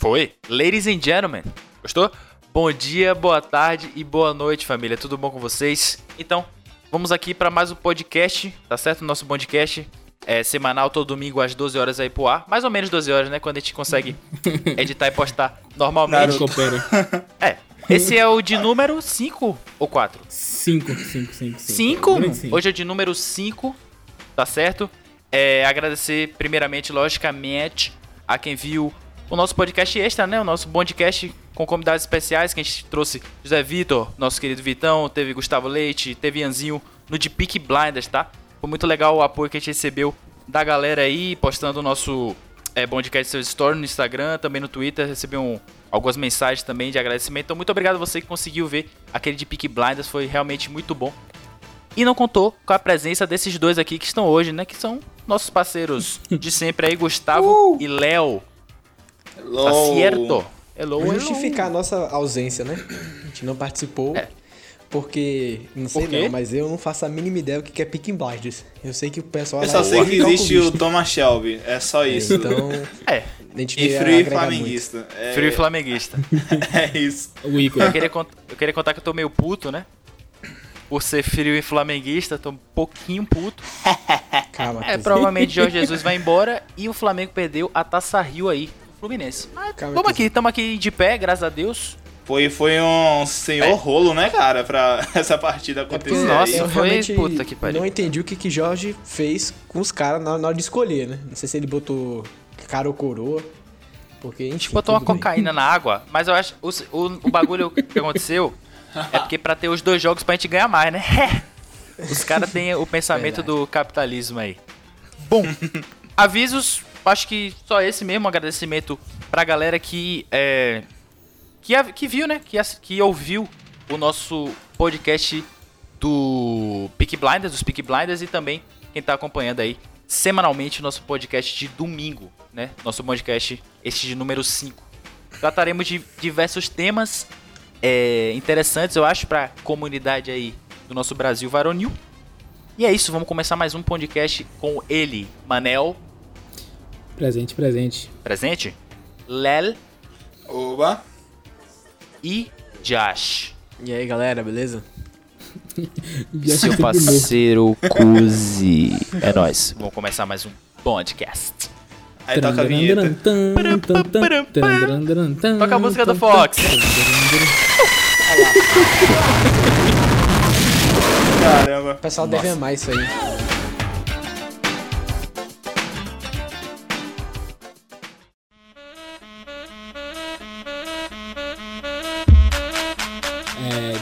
Foi. Ladies and gentlemen. Gostou? Bom dia, boa tarde e boa noite, família. Tudo bom com vocês? Então, vamos aqui para mais um podcast, tá certo? Nosso podcast é semanal, todo domingo às 12 horas aí pro ar. Mais ou menos 12 horas, né? Quando a gente consegue editar e postar normalmente. Coopera. É. Esse é o de número 5 ou 4? 5, 5, 5, 5? Hoje é de número 5, tá certo? É, agradecer primeiramente, logicamente, a quem viu o nosso podcast extra, né? O nosso podcast com convidados especiais que a gente trouxe José Vitor, nosso querido Vitão, teve Gustavo Leite, teve Anzinho no de Peak Blinders, tá? Foi muito legal o apoio que a gente recebeu da galera aí, postando o nosso é, podcast seu story no Instagram, também no Twitter, recebeu um, algumas mensagens também de agradecimento. Então, muito obrigado a você que conseguiu ver aquele de Peak Blinders, foi realmente muito bom. E não contou com a presença desses dois aqui que estão hoje, né? Que são nossos parceiros de sempre aí, Gustavo uh! e Léo. Tá certo? Hello, hello. Justificar a nossa ausência, né? A gente não participou. É. Porque, não sei não, mas eu não faço a mínima ideia do que é Picking Blinders. Eu sei que o pessoal... Eu só sei que existe o Thomas Shelby, é só isso. Então... é. E frio e flamenguista. É... Frio e flamenguista. é isso. O Igor. Eu queria, eu queria contar que eu tô meio puto, né? Por ser frio e flamenguista, tô um pouquinho puto. Calma. É, provavelmente Jorge Jesus vai embora e o Flamengo perdeu a Taça Rio aí, Fluminense. Mas vamos aqui, estamos aqui de pé, graças a Deus. Foi, foi um senhor é. rolo, né, cara, pra essa partida acontecer. É Nossa, eu foi realmente puta que pariu. Não entendi o que, que Jorge fez com os caras na, na, hora de escolher, né? Não sei se ele botou cara ou coroa. Porque, enfim, a gente botou uma bem. cocaína na água, mas eu acho. O, o, o bagulho que aconteceu é porque pra ter os dois jogos pra gente ganhar mais, né? Os caras têm o pensamento Verdade. do capitalismo aí. Bom, avisos, acho que só esse mesmo agradecimento pra galera que é, que, que viu, né? Que, que ouviu o nosso podcast do Peak Blinders, dos Peak Blinders e também quem tá acompanhando aí semanalmente o nosso podcast de domingo, né? Nosso podcast, este de número 5. Trataremos de diversos temas é, interessantes, eu acho, para comunidade aí do nosso Brasil varonil. E é isso, vamos começar mais um podcast com ele, Manel. Presente, presente. Presente? Lel. Oba e Josh. E aí, galera, beleza? Seu parceiro Cuzi. É nóis. Vamos começar mais um podcast. Aí toca a vinheta. Toca a música do Fox. Caramba. O pessoal deve amar isso aí.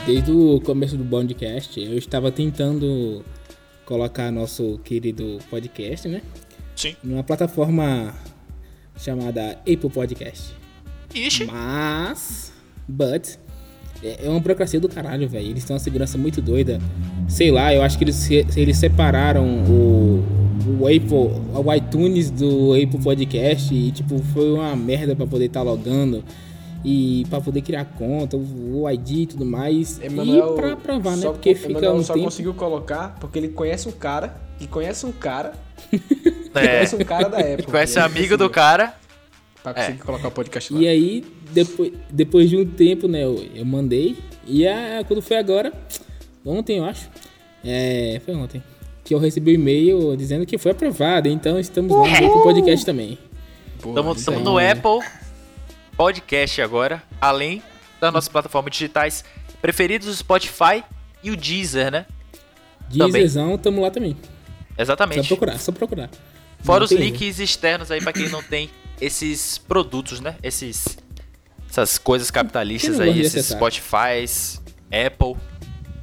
Desde o começo do podcast, eu estava tentando colocar nosso querido podcast, né? Sim. Numa plataforma chamada Apple Podcast. Ixi. Mas. But. É, é uma burocracia do caralho, velho. Eles têm uma segurança muito doida. Sei lá, eu acho que eles, eles separaram o, o Apple, o iTunes do Apple Podcast e, tipo, foi uma merda para poder estar tá logando e para poder criar conta, o ID e tudo mais. Emanuel, e pra provar, né? Porque fica Emanuel um só tempo... conseguiu colocar porque ele conhece um cara que conhece um cara é. conhece um cara da Apple. conhece amigo do cara. Pra conseguir é. colocar o podcast lá. E aí, depois, depois de um tempo, né, eu, eu mandei. E a, quando foi agora, ontem eu acho, é, foi ontem, que eu recebi o um e-mail dizendo que foi aprovado. Então estamos lá no podcast também. Estamos no Apple podcast agora, além das nossas plataformas digitais preferidas, o Spotify e o Deezer, né? Deezerzão, tamo lá também. Exatamente. Só procurar, só procurar. Fora não os links externos aí para quem não tem esses produtos, né? Esses essas coisas capitalistas aí, esses Spotify, Apple.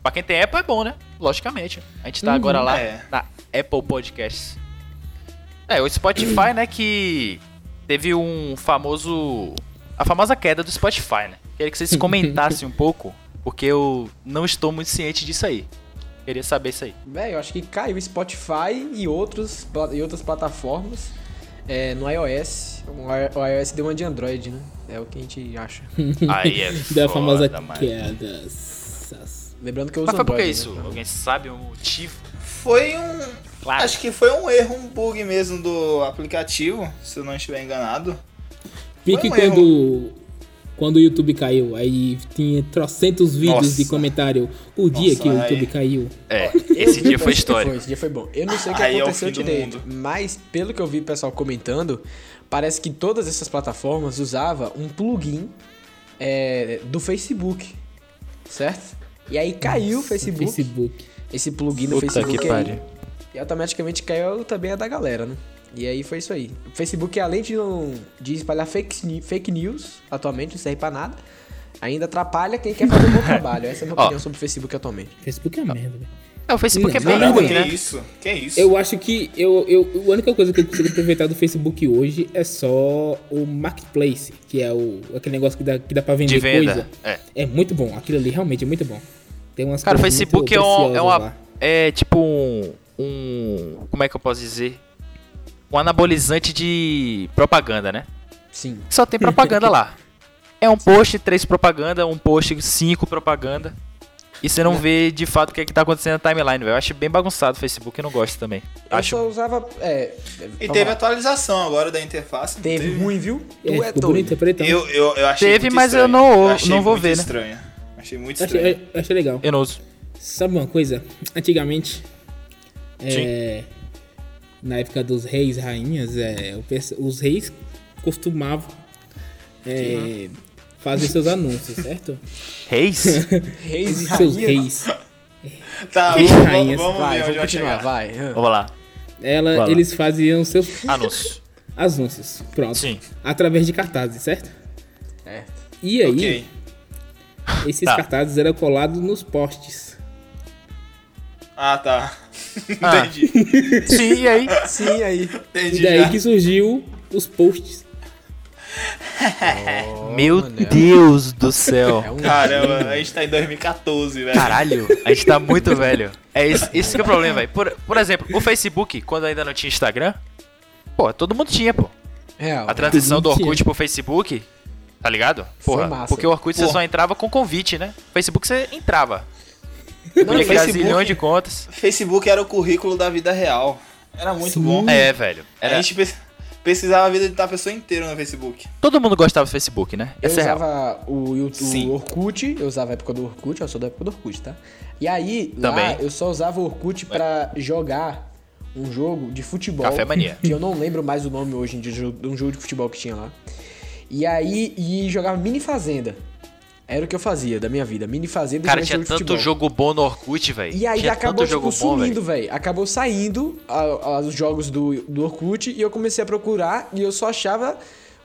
Pra quem tem Apple é bom, né? Logicamente. A gente tá uhum, agora lá é. na Apple Podcasts. É, o Spotify, né, que teve um famoso a famosa queda do Spotify, né? Queria que vocês comentassem um pouco, porque eu não estou muito ciente disso aí. Queria saber isso aí. Velho, eu acho que caiu Spotify e, outros, e outras plataformas é, no iOS. O iOS deu uma de Android, né? É o que a gente acha. Aí é Da famosa queda. Lembrando que eu uso Mas foi Android, por que isso? Né? Alguém sabe o motivo? Foi um... Claro. Acho que foi um erro, um bug mesmo do aplicativo, se eu não estiver enganado. Pique um quando, quando o YouTube caiu. Aí tinha trocentos vídeos Nossa. de comentário. O dia Nossa, que o aí- YouTube caiu. É, esse dia foi histórico. Esse dia foi bom. Eu não sei o que Aí é o aconteceu fim do direito, mas pelo que eu vi o pessoal comentando, parece que todas essas plataformas usavam um plugin é, do Facebook, certo? E aí caiu o Facebook, Facebook. esse plugin do Puta Facebook que aí, e automaticamente caiu também a da galera, né? E aí foi isso aí. O Facebook, além de, não, de espalhar fake, fake news, atualmente, não serve pra nada, ainda atrapalha quem quer fazer um bom trabalho. Essa é a minha opinião sobre o Facebook atualmente. Facebook é uma merda, velho. É, o Facebook é Não, bem não, ruim, que né? isso? Que isso? Eu acho que eu, eu, a única coisa que eu consigo aproveitar do Facebook hoje é só o Marketplace, que é o, aquele negócio que dá, que dá pra vender De venda. coisa. É. É muito bom. Aquilo ali realmente é muito bom. Tem umas Cara, o Facebook é, um, é uma. lá. É tipo um, um. Como é que eu posso dizer? Um anabolizante de propaganda, né? Sim. Só tem propaganda lá. É um post, três propaganda, um post, cinco propaganda. E você não vê de fato o que, é que tá acontecendo na timeline, velho. Eu acho bem bagunçado o Facebook, eu não gosto também. Eu Acho. só usava. É, E teve lá. atualização agora da interface. não Teve ruim, viu? Tu É, é, doido. bonito, é. Eu, eu, eu achei Teve, muito mas eu estranho. não- achei não vou muito ver, né? estranho. Achei muito Eu estranho. achei, eu achei legal. Eu não uso. Sabe uma coisa? Antigamente, é, na época dos reis e rainhas, é, os reis costumavam é, fazer seus anúncios, certo? Reis? Reis e seus reis. Tá, Que vamos, rainhas. vamos, vamos Vai, vai continuar, vai. Vamos lá. Ela, Vai lá. eles faziam seus Anúncio. anúncios, pronto, Sim. através de cartazes, certo? É. E aí, Ok. esses Tá. cartazes eram colados nos postes. Ah, tá. Ah. Entendi. Sim, e aí? Sim, aí. Entendi E daí já. que surgiu os posts. Meu Manel. Deus do céu. É um Caramba, a gente tá em 2014, velho. Caralho, a gente tá muito velho. É isso, isso que é o problema, velho. Por, por exemplo, o Facebook, quando ainda não tinha Instagram, pô, todo mundo tinha, pô. real. A transição do Orkut pro Facebook, tá ligado? Foi Porra, massa. porque o Orkut você só entrava com convite, né? Facebook você entrava. Não, Podia criar Facebook- zilhões de contas. Facebook era o currículo da vida real. Era muito bom. É, velho. A Era, gente pes- pesquisava a vida da pessoa inteira no Facebook. todo mundo gostava do Facebook, né? Eu Essa é real. usava o, YouTube, Sim. o Orkut, eu usava a época do Orkut, eu sou da época do Orkut, tá? E aí, Também. lá, eu só usava o Orkut pra jogar um jogo de futebol. Café Mania. Que eu não lembro mais o nome hoje em dia, de jogo- de um jogo de futebol que tinha lá. E aí, e jogava Mini Fazenda. Era o que eu fazia da minha vida, Mini Fazenda Cara, tinha tanto jogo bom no Orkut, velho. E aí tinha acabou, tanto tipo, jogo sumindo, velho. Acabou saindo a- a- os jogos do, do Orkut e eu comecei a procurar e eu só achava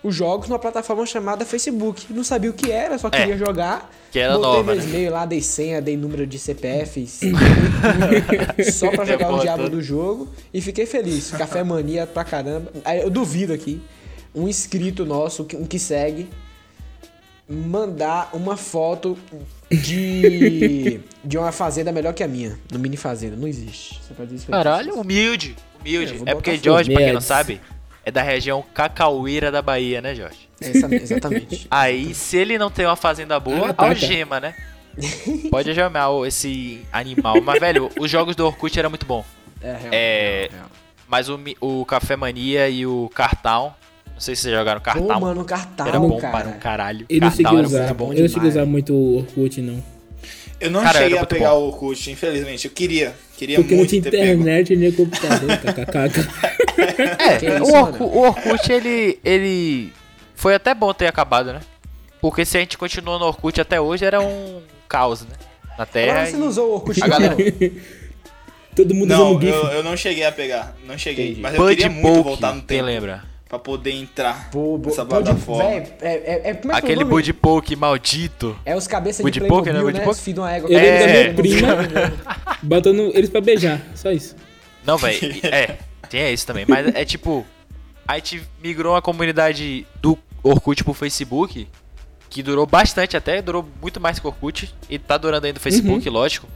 os jogos numa plataforma chamada Facebook. Não sabia o que era, só queria jogar. É. que era Botei nova, meus né? lá, dei senha, dei número de CPF, só pra jogar o porra diabo do jogo e fiquei feliz. Café mania pra caramba. Eu duvido aqui, um inscrito nosso, um que segue, mandar uma foto de de uma fazenda melhor que a minha, no mini fazenda. Não existe. Você pode dizer? Caralho, humilde. Humilde. É, É, porque. Jorge, pra quem não sabe, é da região Cacauíra da Bahia, né, Jorge? Essa- exatamente. Aí, se ele não tem uma fazenda boa, Ah, tá, tá. algema, né? Pode algemar esse animal. Mas, velho, os jogos do Orkut eram muito bom. É, real, É, real, real. Mas o, Mi- o Café Mania e o Cartão, não sei se vocês jogaram Pô, Cartão. mano, cartão, era bom cara. para um caralho. Eu não era usar. muito bom. eu não cheguei a demais. usar muito o Orkut, não. Eu não Cara, cheguei a pegar bom. o Orkut, infelizmente. Eu queria. Queria Porque não muito tinha ter pego. internet nem computador, kkk. É, isso, o, Orku- o Orkut, ele, ele. Foi até bom ter acabado, né? Porque se a gente continuou no Orkut até hoje, era um caos, né? Na Terra. Agora você não usou o Orkut A não, galera- não? Todo mundo Não, eu, eu não cheguei a pegar. Não cheguei. Entendi. Mas eu Bud queria muito voltar no quem tempo. lembra? Pra poder entrar Pô, bo- nessa plataforma. véi, é, é, é, como é é Aquele nome? Bud Poke maldito. É os cabeças de Poke, Playmobil, né? Bud né? Os filhos de uma égua. Eu lembro É. da minha prima botando eles pra beijar. Só isso. Não, velho. É, tem isso também. Mas é tipo. A gente migrou a comunidade do Orkut pro Facebook. Que durou bastante até, durou muito mais que o Orkut. E tá durando ainda o Facebook, lógico.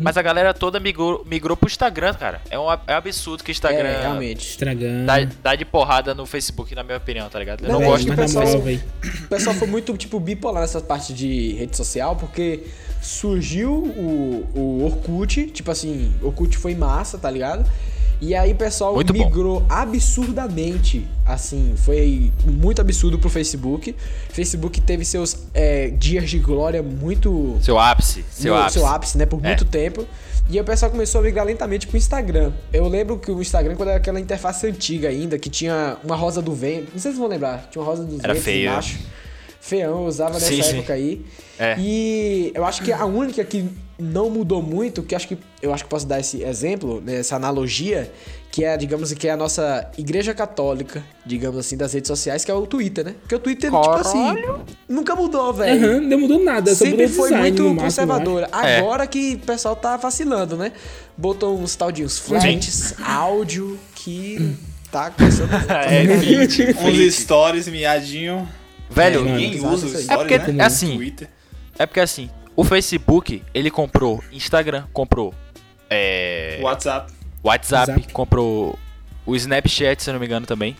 Mas a galera toda migrou, migrou pro Instagram, cara. É um, é um absurdo que o Instagram É, realmente. Estragando. dá, dá de porrada no Facebook, na minha opinião, tá ligado? Eu Não, não, é, gosto que o mas na pessoal- moral, velho. O pessoal foi muito, tipo, bipolar nessa parte de rede social, porque surgiu o, o Orkut, tipo assim, Orkut foi massa, tá ligado? E aí o pessoal Muito bom. migrou absurdamente, assim, foi muito absurdo pro Facebook. Facebook teve seus é, dias de glória muito Seu ápice. Seu no ápice. seu ápice, né, por É. muito tempo. E aí o pessoal começou a migrar lentamente pro Instagram. Eu lembro que o Instagram, quando era aquela interface antiga ainda, que tinha uma rosa do vento. Não sei se vocês vão lembrar. Tinha uma rosa dos Era ventos feio. embaixo. Feião, eu usava nessa Sim, sim. época aí. É. E eu acho que a única que não mudou muito, que acho que eu acho que posso dar esse exemplo, né, essa analogia, que é, digamos que é a nossa igreja católica, digamos assim, das redes sociais, que é o Twitter, né? Porque o Twitter, tipo assim, nunca mudou, velho. Aham, não mudou nada, só Sempre foi muito máximo, conservadora. É. Agora que o pessoal tá vacilando, né? Botou uns tal de uns flats, áudio, que tá começando a voltar. É, fit, Uns stories, miadinho. Velho, mano, Ninguém usa os stories, É porque, né? assim, Twitter. É porque assim, o Facebook, ele comprou Instagram, comprou é, WhatsApp. WhatsApp, WhatsApp. comprou o Snapchat, se eu não me engano também.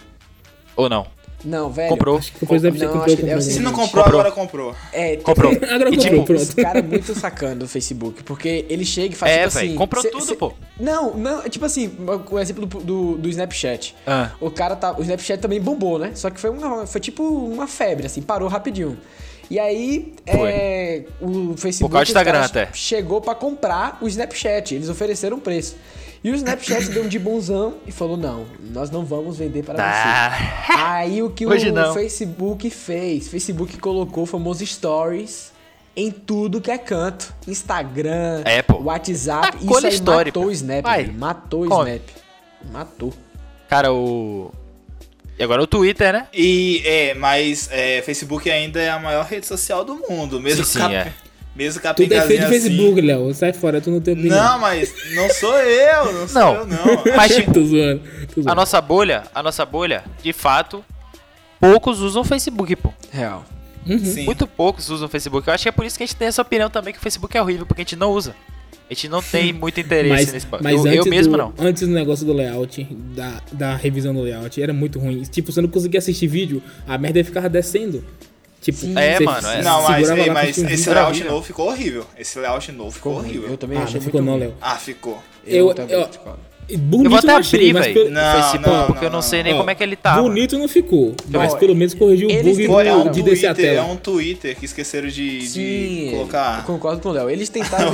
Ou não? Não, velho. Comprou. Acho que Não, comprou, comprou. Se não comprou, Comprou. agora comprou. É, Comprou. Agora E, comprou, tipo. Esse cara é muito sacando do Facebook, porque ele chega e faz É, tipo véi, assim... comprou cê- tudo, cê- pô. Não, não, é tipo assim, o exemplo do, do, do Snapchat. Ah. O cara tá. O Snapchat também bombou, né? Só que foi uma. Foi tipo uma febre, assim, parou rapidinho. E aí, é, o Facebook do Instagram, caras até. chegou pra comprar o Snapchat. Eles ofereceram preço. E o Snapchat deu um de bonzão e falou: não, nós não vamos vender para Ah. você. Aí o que Hoje o não. Facebook fez? Facebook colocou o famoso Stories em tudo que é canto. Instagram, pô. WhatsApp. Tacou Isso aí matou o Snap, Vai. Matou o. Snap. Matou. Cara, o. E agora o Twitter, né? E é, mas é, Facebook ainda é a maior rede social do mundo. Mesmo Sim, sim, cap... é. Mesmo Tu defende o assim. Facebook, Léo. Sai fora, tu não tem opinião. Não, mas não sou eu, não sou Não. eu, não. Mas, tipo, tô zoando. Tô a zoando. nossa bolha, a nossa bolha, de fato, poucos usam o Facebook, pô. Real. Sim. Muito poucos usam o Facebook. Eu acho que é por isso que a gente tem essa opinião também que o Facebook é horrível, porque a gente não usa. A gente não tem muito interesse Mas, nesse mas eu, antes, eu mesmo do, não. antes do negócio do layout, da, da revisão do layout, era muito ruim. Tipo, você não conseguia assistir vídeo, a merda ficava descendo. Tipo, É, você mano, é. Não, mas, ei, mas esse layout novo ficou horrível. Esse layout novo ficou horrível. Eu também Ah, achei não ficou muito não. Léo. Ah, ficou. Eu, também eu, discordo. Bonito Eu vou até abrir, mas velho, pelo- no Não, Facebook, não, porque eu não, não sei nem Ó, como é que ele tá. Bonito não ficou, mas pelo menos corrigiu o bug é um do, de descer a Twitter, é tela. um Twitter que esqueceram de, de Sim, eu colocar. concordo com o Léo. Eles tentaram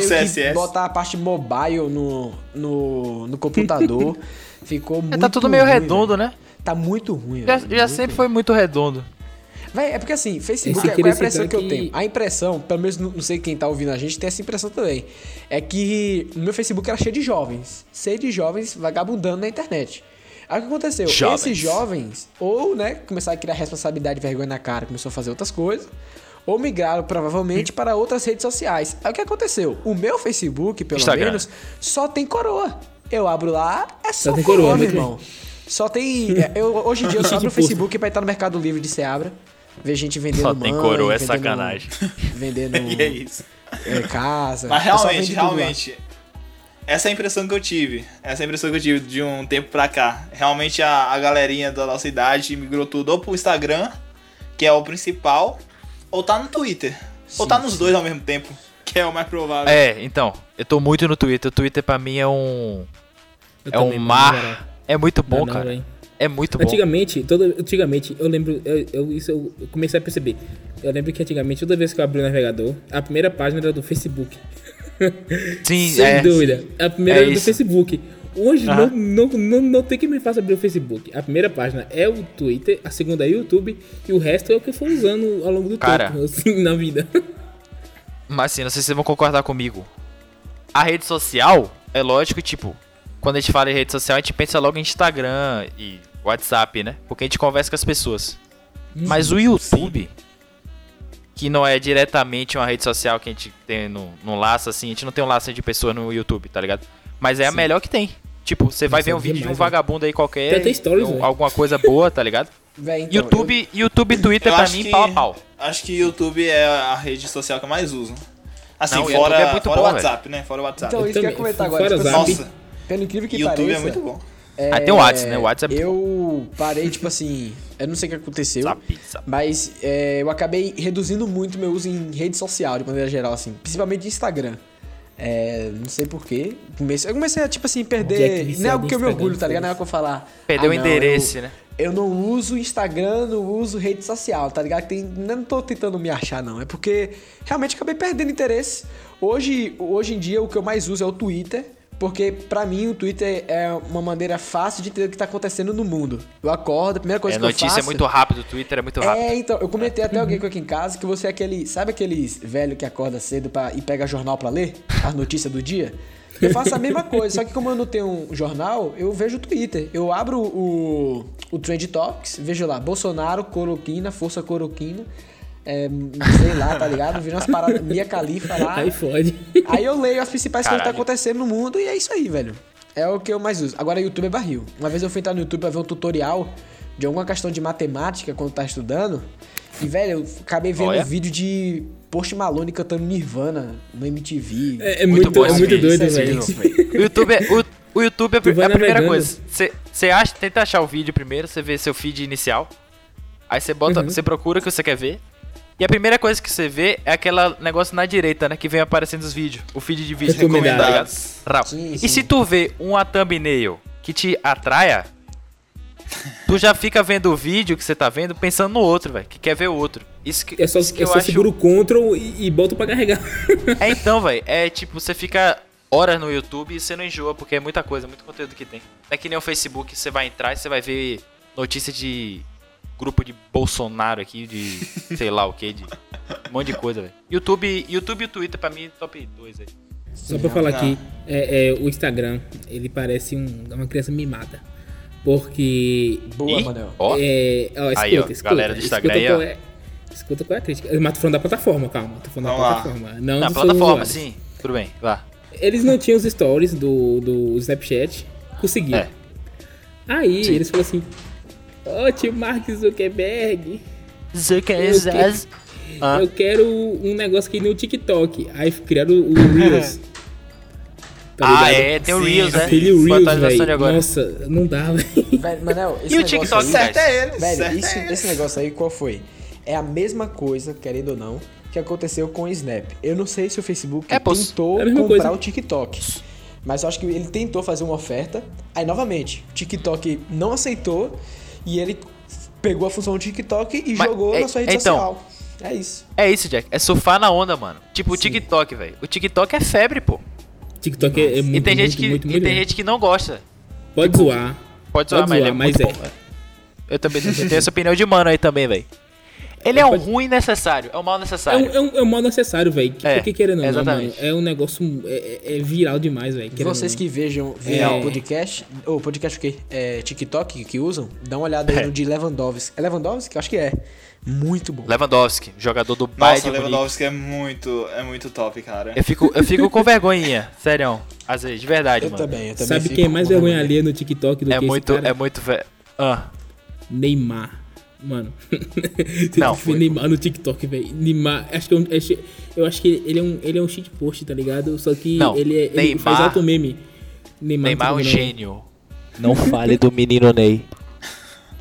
botar a parte mobile no, no, no computador. Ficou muito É, tá tudo meio ruim, redondo, velho. né? Tá muito ruim, Já, velho, já muito sempre foi muito redondo. Véi, é porque assim, Facebook, Esse qual é a impressão que eu tenho? A impressão, pelo menos não sei quem tá ouvindo a gente, tem essa impressão também. É que o meu Facebook era cheio de jovens. Cheio de jovens vagabundando na internet. Aí o que aconteceu? Jovens. Esses jovens, ou, né, começaram a criar responsabilidade e vergonha na cara, começou a fazer outras coisas, ou migraram provavelmente para outras redes sociais. Aí o que aconteceu? O meu Facebook, pelo Instagram. menos, só tem coroa. Eu abro lá, é só, tem coroa, coroa, meu muito irmão. Só tem. é, Eu, hoje em dia eu só abro o Facebook pra entrar no Mercado Livre de Seabra. Ver gente vendendo Só tem mãe, coroa, é vendendo- sacanagem. Vendendo E é isso. é, casa. Mas realmente, realmente. Essa é a impressão que eu tive. Essa é a impressão que eu tive de um tempo pra cá. Realmente a, a galerinha da nossa idade migrou tudo ou pro Instagram, que é o principal, ou tá no Twitter. ou tá nos dois ao mesmo tempo, que é o mais provável. É, então, eu tô muito no Twitter. O Twitter pra mim é um. Eu É um mar. É muito bom, Não, não, cara. É muito bom. Antigamente, toda, antigamente, eu lembro, eu, eu- isso eu comecei a perceber. Eu lembro que antigamente, toda vez que eu abri o navegador, a primeira página era do Facebook. Sim, Sem é. dúvida. A primeira É era do isso. Facebook. Hoje Aham. não, não, não, não tem quem me faça abrir o Facebook. A primeira página é o Twitter, a segunda é o YouTube e o resto é o que eu for usando ao longo do Cara. tempo, assim, na vida. Mas assim, não sei se vocês vão concordar comigo. A rede social, é lógico, tipo, quando a gente fala em rede social, a gente pensa logo em Instagram e WhatsApp, né? Porque a gente conversa com as pessoas. Mas o YouTube, que não é diretamente uma rede social que a gente tem no, no laço, assim, a gente não tem um laço de pessoas no YouTube, tá ligado? Mas é a melhor que tem. Tipo, você vai Nossa, ver um vídeo de um demais, vagabundo aí qualquer, Tem até stories, um- velho. alguma coisa boa, tá ligado? Véi, então, YouTube, YouTube e Twitter Eu pra mim, que- pau a pau. Acho que YouTube é a rede social que eu mais uso. Assim, Não, fora, YouTube é fora bom, o WhatsApp, né? Fora o eu- WhatsApp. Então, isso que eu ia comentar agora. Fora Tipo, Zap. assim, Nossa, pelo incrível que YouTube pareça. é muito bom. Ah, tem o WhatsApp, né? O WhatsApp é Eu parei, tipo assim. Eu não sei o que aconteceu. Zap, zap. Mas é, eu acabei reduzindo muito meu uso em rede social, de maneira geral, assim. Principalmente Instagram. É, não sei porquê. Comecei, eu comecei a, tipo assim, perder. Não é algo que eu me orgulho, tá ligado? Não é algo que eu falar. Perdeu ah, o endereço, eu- né? Eu não uso Instagram, não uso rede social, tá ligado? Tem, não tô tentando me achar, não. É porque realmente acabei perdendo interesse. Hoje, hoje em dia, o que eu mais uso é o Twitter. Porque pra mim o Twitter é uma maneira fácil de entender o que tá acontecendo no mundo. Eu acordo, a primeira coisa É, que eu notícia faço... é muito rápido, o Twitter é muito rápido. É, então, eu comentei até alguém aqui em casa que você é aquele. Sabe aqueles velho que acorda cedo pra, e pega jornal pra ler? As notícias do dia? Eu faço a mesma coisa, só que como eu não tenho um jornal, eu vejo o Twitter. Eu abro o, o Trend Talks, vejo lá, Bolsonaro, Coroquina, Força Coroquina. É, sei lá, tá ligado? Vejo umas paradas, Mia Khalifa lá. Aí fode. Aí eu leio as principais coisas que tá Caralho. acontecendo no mundo e é isso aí, velho. É o que eu mais uso. Agora, YouTube é barril. Uma vez eu fui entrar no YouTube pra ver um tutorial de alguma questão de matemática quando tá estudando. E, velho, eu acabei vendo Olha. um vídeo de Post Malone cantando Nirvana no MTV. É, é Muito muito, bom é muito doido, esse velho. vídeo. O YouTube é, o, o YouTube é, Tu é a primeira coisa. Você acha, tenta achar o vídeo primeiro, você vê seu feed inicial. Aí você bota, Uhum. você procura o que você quer ver. E a primeira coisa que você vê é aquele negócio na direita, né? Que vem aparecendo os vídeos. O feed de vídeo Recomendados. tá ligado? Rau. Sim, E sim. se tu vê uma thumbnail que te atraia, tu já fica vendo o vídeo que você tá vendo pensando no outro, velho. Que quer ver o outro. Isso que, É só, isso que é eu só acho. segura o Ctrl e, e bota pra carregar. É então, velho. É tipo, você fica horas no YouTube e você não enjoa, porque é muita coisa, muito conteúdo que tem. Não é que nem o Facebook, você vai entrar e você vai ver notícia de grupo de Bolsonaro aqui, de sei lá o que, de um monte de coisa, velho. YouTube, YouTube e o Twitter pra mim, top 2 aí. Só pra falar aqui, é, é, o Instagram, ele parece um- uma criança mimada. Porque. Boa, Manel. Ó, É, ó, escuta, Aí, ó, escuta, galera do Instagram escuta aí, ó. qual é, escuta qual é a crítica. Mas tô falando da plataforma, calma. Tô falando Vamos da lá. plataforma. Não na plataforma, sim. Tudo bem, vá. Eles não tinham os stories do, do Snapchat. Conseguiram. É. Aí Sim. eles falaram assim: Ô tio Mark Zuckerberg, Zuckerberg. Ah. eu quero um negócio aqui no TikTok. Aí criaram o, Reels. Tá Ah, é, tem o Sim, Reels, né? Aquele Reels, velho. Nossa, não dá, velho. Manel, esse E o TikTok, aí- Certo é ele, Velho, certo isso- é esse negócio aí, qual foi? É a mesma coisa, querendo ou não, que aconteceu com o Snap. Eu não sei se o Facebook É, tentou é comprar coisa. o TikTok. Mas eu acho que ele tentou fazer uma oferta. Aí, novamente, o TikTok não aceitou. E ele pegou a função do TikTok e Mas, jogou é- na sua rede então, social. É isso. É isso, Jack. É surfar na onda, mano. Tipo o Sim. TikTok, velho. O TikTok é febre, pô. TikTok é, é muito, E tem gente muito, que, muito, e tem gente que não gosta. Pode zoar. Pode zoar, Pode mas ele é zoar, mas muito é. bom. Eu também tenho tenho essa opinião de mano aí também, velho. Ele é um Pode- ruim necessário, é um mal É necessário. um, é, um, é um mal necessário, velho. Que, É, porque querendo ou não, mano, é um negócio é, é- é viral demais, velho. Vocês que vejam, É. podcast, ou podcast o quê? É, TikTok que usam, dá uma olhada aí É. no de Lewandowski. É Lewandowski? Eu acho que é. Muito bom. Lewandowski, jogador do Bayern Nossa, o Munique. Lewandowski é muito, é muito top, cara. Eu fico, eu fico com vergonhinha, sério. Às vezes, de verdade, Eu mano. também, eu também. Sabe quem é mais vergonha alheia no TikTok do É que muito, esse cara? é muito. Ah, Neymar. Mano. Você Não, foi- Neymar no TikTok, velho. Neymar. Acho que é um, acho- eu acho que ele é um, ele é um shitpost, tá ligado? Só que Não, ele, é, ele Neymar- faz alto meme. Neymar, Neymar é um não. gênio. Não fale do menino Ney.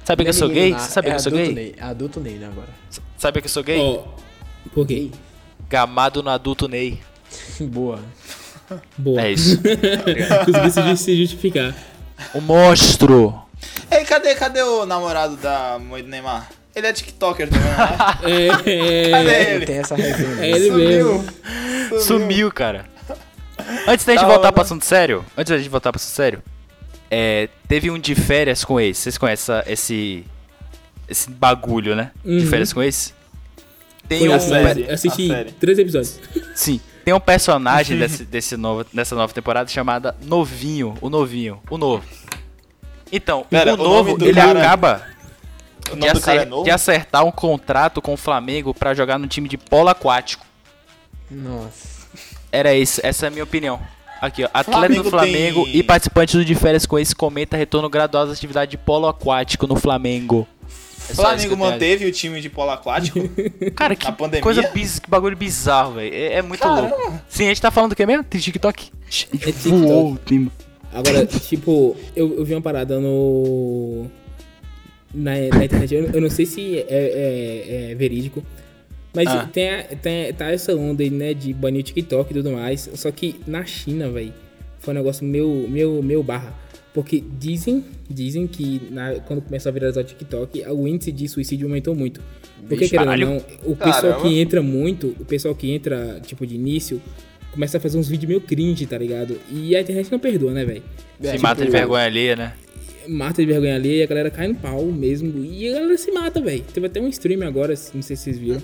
Sabe que eu sou gay? na- é que eu sou gay? Ney, é adulto Ney, né, agora. Sabe que eu sou gay? Ó, por quê? Gamado no adulto Ney. Boa. Boa. É isso. Consegui se justificar. O monstro. Ei, cadê, cadê o namorado da mãe do Neymar? Ele é TikToker também, né? É, Cadê é, ele? Tem essa resenha. é ele mesmo. Sumiu, cara. Antes da gente Da voltar pro assunto sério, antes da gente voltar pro assunto sério, é, teve um de férias com esse. Vocês conhecem essa- esse esse bagulho, né? De Uhum. férias com esse? Tem Foi um, série. Assisti três episódios. sim, tem um personagem desse, desse novo, dessa nova temporada chamada Novinho, o Novinho, o Novo. Então, Pera, o o Novo, do ele cara- acaba O de, é acer- novo? de acertar um contrato com o Flamengo pra jogar no time de polo aquático. Nossa. Era isso, essa é a minha opinião. Aqui, ó. Atleta Flamengo do Flamengo tem- e participante do de férias com esse comenta retorno gradual da atividade de polo aquático no Flamengo. É Flamengo manteve o time de polo aquático. Cara, que pandemia? coisa biz... que bagulho bizarro, velho. É, é muito Caramba. louco. Sim, a gente tá falando do que mesmo? Tem TikTok? É TikTok. Voou, tem- Agora, tipo, eu, eu vi uma parada no. Na, na internet, eu, eu não sei se é, é- é verídico. Mas Ah. tem, a- tem- tá essa onda aí, né, de banir o TikTok e tudo mais. Só que na China, velho, foi um negócio meu, meu, meu barra. Porque dizem, dizem que na- quando começou a viralizar o TikTok, o índice de suicídio aumentou muito. Porque, Vixe, querendo ou não, o pessoal Caramba. que entra muito, o pessoal que entra, tipo, de início, começa a fazer uns vídeos meio cringe, tá ligado? E a internet não perdoa, né, velho? Se tipo, mata de vergonha alheia, né? mata de vergonha ali e a galera cai no pau mesmo. E a galera se mata, velho. Teve até um stream agora, não sei se vocês viram.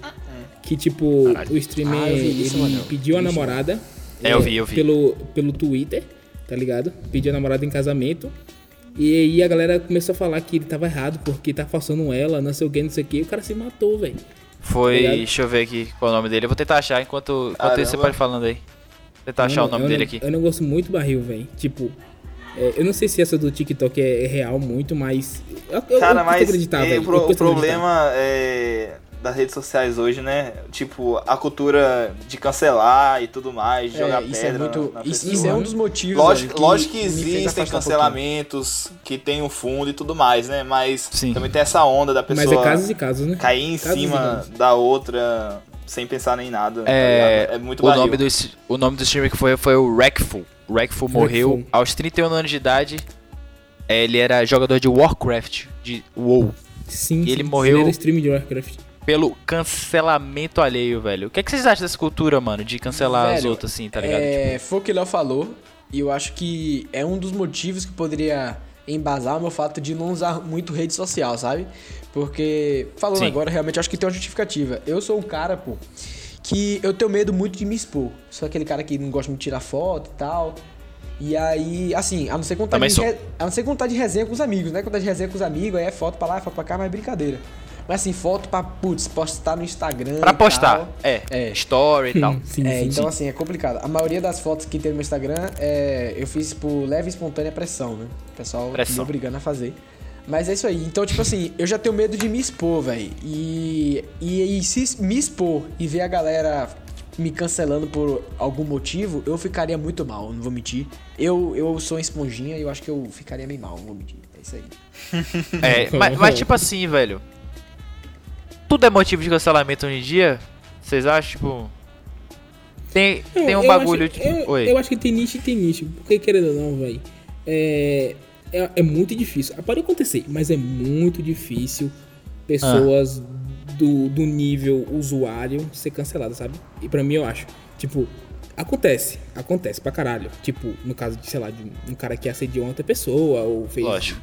Que tipo, o streamer Ah, isso, pediu a namorada. É, eu vi, eu vi. Pelo, pelo Twitter, tá ligado? Pediu a namorada em casamento. E aí a galera começou a falar que ele tava errado porque tá forçando ela, não sei o que, não sei o que. O cara se matou, velho. Foi. Obrigado. Deixa eu ver aqui qual é o nome dele. Eu vou tentar achar enquanto, enquanto isso você pode ir falando aí. Tentar achar o nome dele aqui. É um negócio muito barril, velho. Tipo, é, eu não sei se essa do TikTok é, é real muito, mas. Eu, eu, Cara, eu mas acreditar, é, Eu pro- o problema é, das redes sociais hoje, né? Tipo, a cultura de cancelar e tudo mais, de É, jogar isso é pedra muito. na Isso, isso é um dos motivos. Lógico, velho, lógico que existem afastar um cancelamentos que tem um fundo e tudo mais, né? Mas Sim. também tem essa onda da Mas pessoa é casos e casos, né? cair em Casos cima da outra sem pensar nem nada. tá É, ligado? é muito o barril. nome, do, o nome do streamer que foi, foi o Wreckful. O Wreckful morreu Wreckful. aos 31 anos de idade. É, Ele era jogador de Warcraft, de WoW. Sim. E ele sim, morreu- Ele era stream de Warcraft. Pelo cancelamento alheio, velho. O que, é que vocês acham dessa cultura, mano? De cancelar as Velho, outras, assim, tá ligado? É, foi o que o Léo falou. E eu acho que é um dos motivos que poderia embasar o meu fato de não usar muito rede social, sabe? Porque, falando Sim. agora, realmente eu acho que tem uma justificativa. Eu sou um cara, pô, que eu tenho medo muito de me expor. Sou aquele cara que não gosta muito de tirar foto e tal. E aí, assim, a não ser contar de, sou. re- a não ser contar de resenha com os amigos, né? Contar de resenha com os amigos, aí é foto pra lá, foto pra cá, mas é brincadeira. Mas assim, foto pra, putz, postar no Instagram. Pra e postar, tal. é, É. Story e tal. Sim, É, sim, então sim. assim, é complicado. A maioria das fotos que tem no meu Instagram é, eu fiz por leve e espontânea pressão, né? O pessoal Pressão. me obrigando a fazer. Mas é isso aí. Então, tipo assim, eu já tenho medo de me expor, velho. E, e, e se me expor e ver a galera me cancelando por algum motivo, eu ficaria muito mal, não vou mentir. Eu, eu sou uma esponjinha e eu acho que eu ficaria meio mal, não vou mentir. É isso aí. É, mas, mas tipo assim, velho. Tudo é motivo de cancelamento hoje em dia? Vocês acham, tipo. Tem, Eu- tem um eu bagulho, acho, tipo. eu, Oi. eu acho que tem nicho e tem nicho. Porque, querendo ou não, velho, é, é, é muito difícil. Pode acontecer, mas é muito difícil pessoas Ah. do, do nível usuário ser canceladas, sabe? E pra mim, eu acho. Tipo, acontece. Acontece pra caralho. Tipo, no caso de, sei lá, de um cara que assediou outra pessoa ou fez Lógico.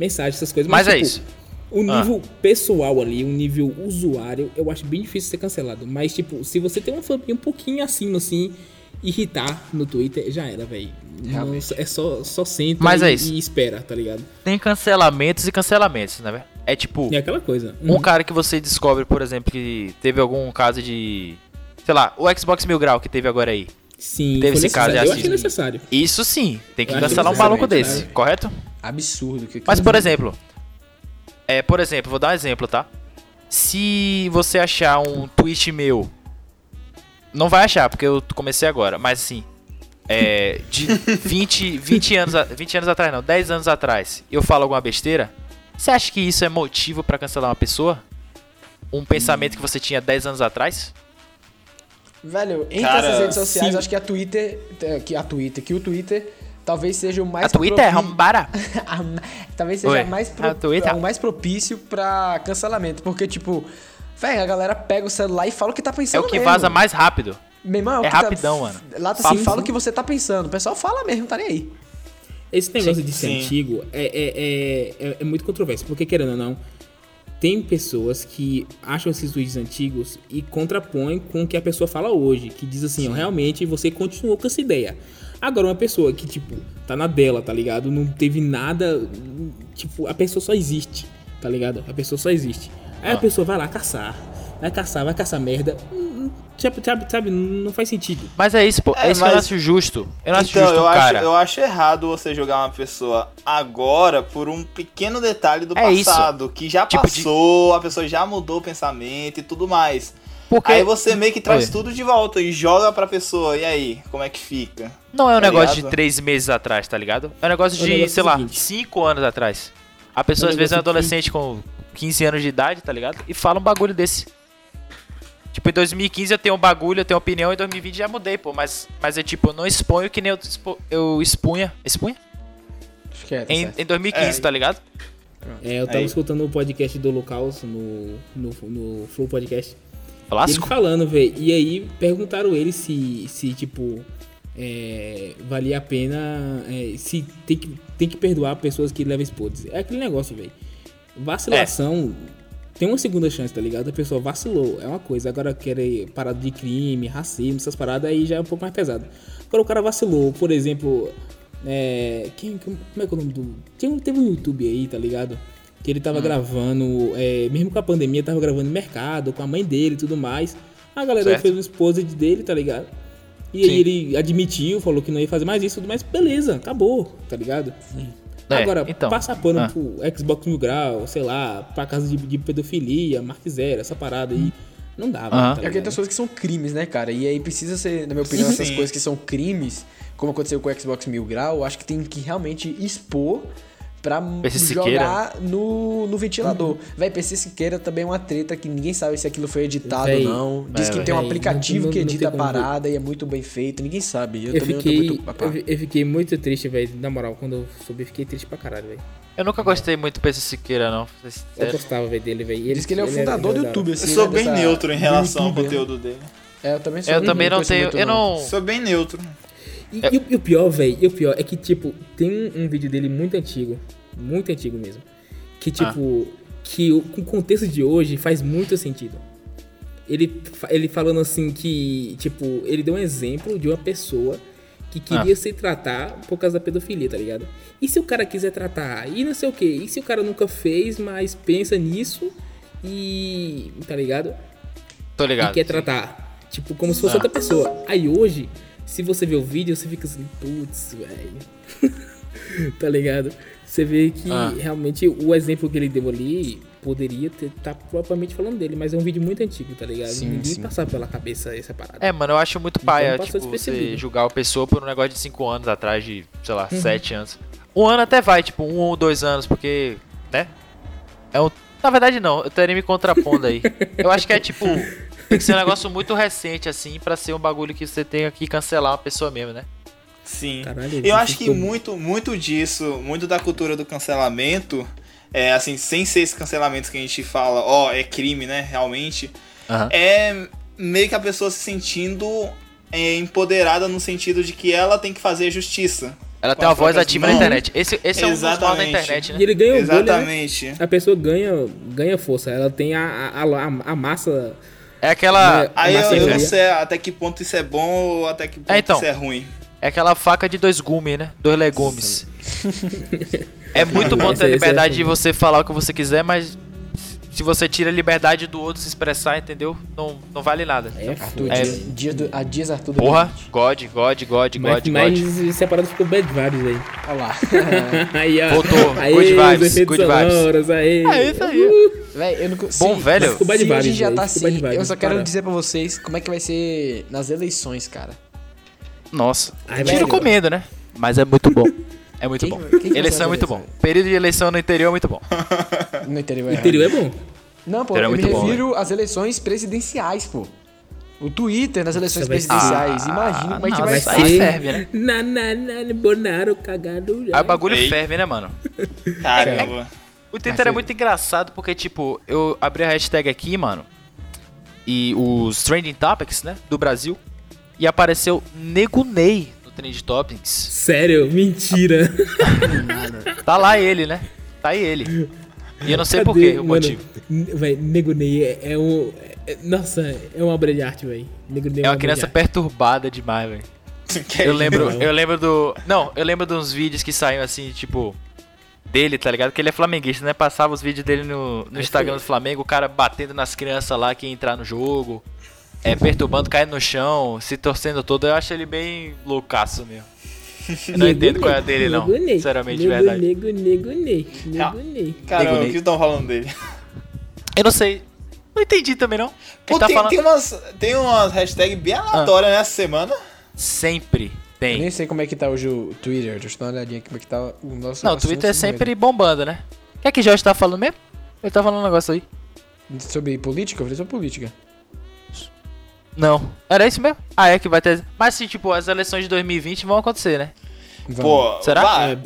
mensagem, essas coisas. Mas é tipo, isso. O Ah. nível pessoal ali, o nível usuário, eu acho bem difícil ser cancelado. Mas, tipo, se você tem uma família um pouquinho acima, assim, irritar no Twitter, já era, velho. É só, só senta Mas e, é isso. e espera, tá ligado? Tem cancelamentos e cancelamentos, né, velho? É tipo. É aquela coisa. Um Uhum. cara que você descobre, por exemplo, que teve algum caso de. Sei lá, o Xbox Mil Grau que teve agora aí. Sim, teve esse caso, é Eu achei necessário. Isso sim, tem que Eu cancelar um maluco desse, né? correto? Absurdo. Que, Mas, por exemplo. É, por exemplo, vou dar um exemplo, tá? Se você achar um tweet meu. Não vai achar, porque eu comecei agora, mas assim. É. De 20, 20, anos, a- 20 anos atrás, não, 10 anos atrás, eu falo alguma besteira. Você acha que isso é motivo pra cancelar uma pessoa? Um pensamento que você tinha 10 anos atrás? Velho, entre Cara, essas redes sociais, sim. acho que a Twitter, é, que a Twitter, que o Twitter talvez seja o mais a Twitter é propi- rambara. a- talvez seja mais pro- a Twitter. o mais propício pra cancelamento, porque tipo, velho, a galera pega o celular e fala o que tá É pensando o que mesmo. vaza mais rápido. Meu irmão, é o que tá- rapidão, mano. Lá tá Sim, assim, fala o que você tá pensando. O pessoal fala mesmo, tá nem aí. Esse negócio Sim, de ser sim. antigo é, é, é, é, é muito controverso, porque querendo ou não, tem pessoas que acham esses tweets antigos e contrapõem com o que a pessoa fala hoje, que diz assim, ó, realmente você continuou com essa ideia. Agora, uma pessoa que, tipo, tá na dela, tá ligado? Não teve nada. Tipo, a pessoa só existe, tá ligado? A pessoa só existe. Aí a pessoa vai lá caçar. Vai caçar, vai caçar merda. Hum, Sabe, sabe, sabe, não faz sentido. Mas é isso, pô. É, É, isso que eu mas- acho justo. Eu não acho Então, justo eu um acho, cara. eu acho errado você jogar uma pessoa agora por um pequeno detalhe do É isso. passado, que já Tipo de- passou, a pessoa já mudou o pensamento e tudo mais. Porque Aí você meio que traz Oi. tudo de volta e joga pra pessoa. E aí, como é que fica? não é um tá negócio ligado? de três meses atrás, tá ligado? É um negócio É um de, negócio sei lá, seguinte. cinco anos atrás. A pessoa É às vezes é um negócio que- adolescente com 15 anos de idade, tá ligado? E fala um bagulho desse. Tipo, em 2015 eu tenho um bagulho, eu tenho opinião, em 2020 já mudei, pô. Mas, mas é tipo, eu não exponho que nem eu, expo- eu expunha. Expunha? Acho que é, tá Em, em 2015, É. tá ligado? É, eu tava Aí. escutando o podcast do Holocausto no, no, no Flow Podcast. E ele Clássico. falando, velho. E aí perguntaram ele se, se tipo, é, valia a pena. é, se tem que, tem que perdoar pessoas que levam esportes. É aquele negócio, velho. Vacilação. Tem uma segunda chance, tá ligado? A pessoa vacilou, é uma coisa. Agora querer parada de crime, racismo, essas paradas aí já é um pouco mais pesado. Agora o cara vacilou, por exemplo. É, quem, como é que é o nome do. Tinha, teve um YouTube aí, tá ligado? Que ele tava gravando, é, mesmo com a pandemia, tava gravando no mercado, com a mãe dele e tudo mais. A galera Certo. fez um exposed dele, tá ligado? E Sim. aí ele admitiu, falou que não ia fazer mais isso, tudo mais, beleza, acabou, tá ligado? É, Agora, então. passar pano Ah. pro Xbox Mil Grau, sei lá, pra casa de, de pedofilia, Mark Zero, essa parada aí, não dá, Aham. tá É porque tem coisas que são crimes, né, cara? E aí precisa ser, na minha opinião, essas Sim. coisas que são crimes, como aconteceu com o Xbox Mil Grau, acho que tem que realmente expor pra PC jogar no, no ventilador. Véi, PC Siqueira também é uma treta que ninguém sabe se aquilo foi editado Véi, ou não. Diz é, que tem um véi, aplicativo não- que não- edita a parada e é muito bem feito, ninguém sabe. Eu, Eu também fiquei, muito eu, eu fiquei muito triste, velho, na moral, quando eu soube, eu fiquei triste pra caralho, velho. Eu nunca gostei muito do PC Siqueira, não. Eu gostava, velho, dele, velho. Diz que ele é o fundador do YouTube, Eu assim. sou né, bem dessa- neutro em relação ao né? conteúdo dele. É, eu também sou Eu bem também não tenho. Eu não. Sou bem neutro. E, É. e o- e o pior, velho, e o pior é que, tipo, tem um, um vídeo dele muito antigo, muito antigo mesmo, que, tipo, que o- com o contexto de hoje faz muito sentido. Ele, ele falando assim que, tipo, ele deu um exemplo de uma pessoa que queria se tratar por causa da pedofilia, tá ligado? E se o cara quiser tratar e não sei o que, e se o cara nunca fez, mas pensa nisso e, tá ligado? Tô e ligado. quer tratar. Tipo, como se fosse Ah. outra pessoa. Aí hoje, se você vê o vídeo, você fica assim, putz, velho. tá ligado? Você vê que Ah. realmente o exemplo que ele deu ali poderia ter tá propriamente falando dele, mas é um vídeo muito antigo, tá ligado? Sim, Ninguém sim. passava pela cabeça essa parada. É, mano, eu acho muito paia, Então tipo, você julgar uma pessoa por um negócio de 5 anos atrás, de, sei lá, Uhum. 7 anos. Um ano até vai, tipo, um ou dois anos, porque, né? É um... Na verdade, não, eu estaria me contrapondo aí. Eu acho que é, tipo, tem que ser um negócio muito recente, assim, pra ser um bagulho que você tenha que cancelar uma pessoa mesmo, né? Sim. Caralho, Eu acho que muito, muito disso, muito da cultura do cancelamento, é assim, sem ser esse cancelamento que a gente fala, ó, é crime, né, realmente, Aham. é meio que a pessoa se sentindo é, empoderada no sentido de que ela tem que fazer justiça. Ela tem uma voz ativa na mãos. internet. Esse, esse é dos mal da internet, E né? ele ganha o bolha, né? Exatamente. A pessoa ganha, ganha força, ela tem a, a, a, a massa. É aquela. É, Aí eu, você eu não sei até que ponto isso é bom ou até que ponto É, então. isso é ruim. É aquela faca de dois gumes, né? Dois legumes. é muito bom ter a é liberdade de você falar o que você quiser, mas se você tira a liberdade do outro se expressar, entendeu? Não, não vale nada. É Arthur. É. dia, dia do, a dias Arthur do Porra. God, God, God, Mas, God, mas God. essa parada ficou bad vibes aí. Olha lá. aí, ó. Voltou, Aí, good vibes, good vibes. Aí. É isso aí. Uh, Véi, eu não Bom, se- velho. Ficou bad se a gente vibes, já tá assim, eu só quero para. dizer pra vocês como é que vai ser nas eleições, cara. Nossa. Ai, Tiro velho. comendo, né? Mas é muito bom. É muito Quem- bom. quem eleição é muito bom. Período de eleição no interior é muito bom. No interior. O interior é bom. Não, pô, Interior é eu me muito bom, refiro às eleições presidenciais, pô. O Twitter nas eleições ser- presidenciais. Ah, Imagina como é que vai vai ser. Aí ferve, né? Na, na, na, Bonaro cagado já. Aí o bagulho Ei. ferve, né, mano? Caramba. O Twitter é muito engraçado porque, tipo, eu abri a hashtag aqui, mano, e os Trending Topics, né, do Brasil, e apareceu Nego Ney no Trending Topics. Sério? Mentira. Tá lá ele, né? Tá aí ele. E eu não sei por Cadê, quê, o mano? motivo. Véi, Nego Ney é, é um. é- nossa, é uma obra de arte, velho. Nego Ney É uma obra criança perturbada demais, velho. Que Eu lembro, eu lembro do. Não, eu lembro de uns vídeos que saíam assim, tipo. Dele, tá ligado? Que ele é flamenguista, né? Passava os vídeos dele no, no Instagram do Flamengo, o cara batendo nas crianças lá que ia entrar no jogo, é, perturbando, caindo no chão, se torcendo todo. Eu acho ele bem loucaço mesmo. Eu não Nego entendo qual é a dele, não. Nego Sinceramente, de nego, verdade. Nego, nego, Ney. Ah. Nego. Caramba, Nego o que estão falando dele? Eu não sei. Não entendi também, não. Pô, tá tem, falando. tem umas, tem umas hashtags bem aleatórias nessa semana. Sempre Eu tem. nem sei como é que tá hoje o Twitter. Deixa eu dar uma olhadinha aqui como é que tá o nosso Não, o Twitter é sempre bombando, né? O que é que Jorge tá falando mesmo? Ele tá falando um negócio aí. Sobre política? Eu falei sobre política. Não. Era isso mesmo? Ah, é que vai ter. Mas sim, tipo, as eleições de 2020 vão acontecer, né? Pô, Será? Vai, É,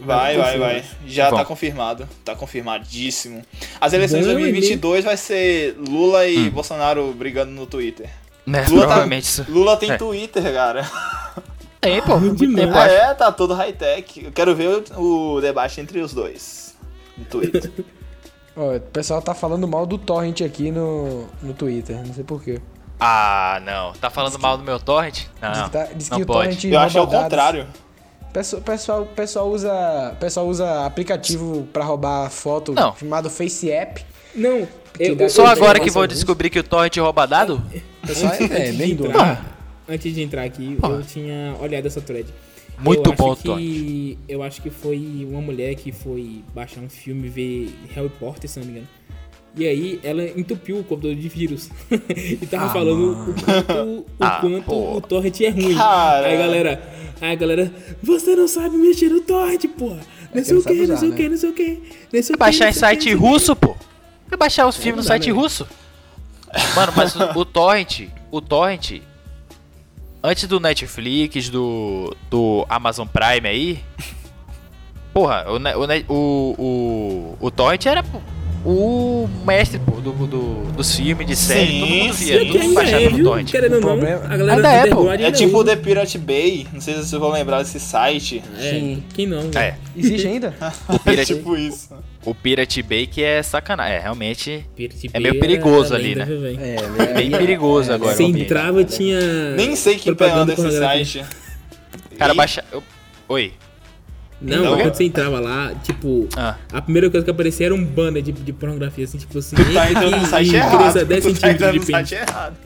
vai, vai, vai. Já Bom. tá confirmado. Tá confirmadíssimo. As eleições de Bom, 2022 vai ser Lula e Bolsonaro brigando no Twitter. Né, Lula, provavelmente tá, isso. Lula tem É. Twitter, cara. Tem, pô. Muito tempo. É, tá todo high-tech. Eu quero ver o, o debate entre os dois. No Twitter. Ó, o pessoal tá falando mal do Torrent aqui no, no Twitter, não sei porquê. Ah, não. Tá falando mal do meu torrent? Diz Não, que, tá- diz que não o pode. Torrent Eu acho ao dados. contrário. Pessoal, pessoal, pessoal usa, pessoal usa aplicativo pra roubar foto Não. chamado Face App. Não, eu, Só eu agora que vou alguns. descobrir que o torrent rouba dado? Pessoal é, é bem doido. entrar, antes de entrar aqui, eu tinha olhado essa thread. Muito eu bom, acho que, Eu acho que foi uma mulher que foi baixar um filme, ver Harry Potter, se não me engano. E aí ela entupiu o computador de vírus. e tava Ah, falando mano. o quanto, o, Ah, quanto o torrent é ruim. Cara. Aí galera, aí a galera, você não sabe mexer no torrent, porra. Não sei o que, não sei o né? que, não sei o que. Não sei o Vai baixar em site russo, pô. Vai baixar os filmes no site né? russo. Mano, mas o, o torrent, o torrent, antes do Netflix, do, do Amazon Prime aí, porra, o, o, o, o, o torrent era o mestre pô, do, do, dos filmes, de série, Sim, todo mundo sim. via, aqui todo mundo baixava é, no torrent. Querendo O não, problema- a galera Ainda é, pô. É ainda tipo o. The Pirate Bay. Não sei se vocês vão lembrar desse site. É, Sim. quem não? É, Existe ainda? o É Pirate, tipo isso. o Pirate Bay que é sacanagem, é, realmente Pirate É meio Bay perigoso ali, lenda, né? velho? É, bem perigoso agora. Você eu vi. entrava, tinha. Nem sei quem anda esse site. Cara, baixa... eu- Oi. Não, Não. quando você entrava lá, tipo, Ah. a primeira coisa que aparecia era um banner de, de pornografia, assim, tipo assim. Tu tá entrando no site e errado. cresça 10 Tu tá centímetros entrando de no site errado.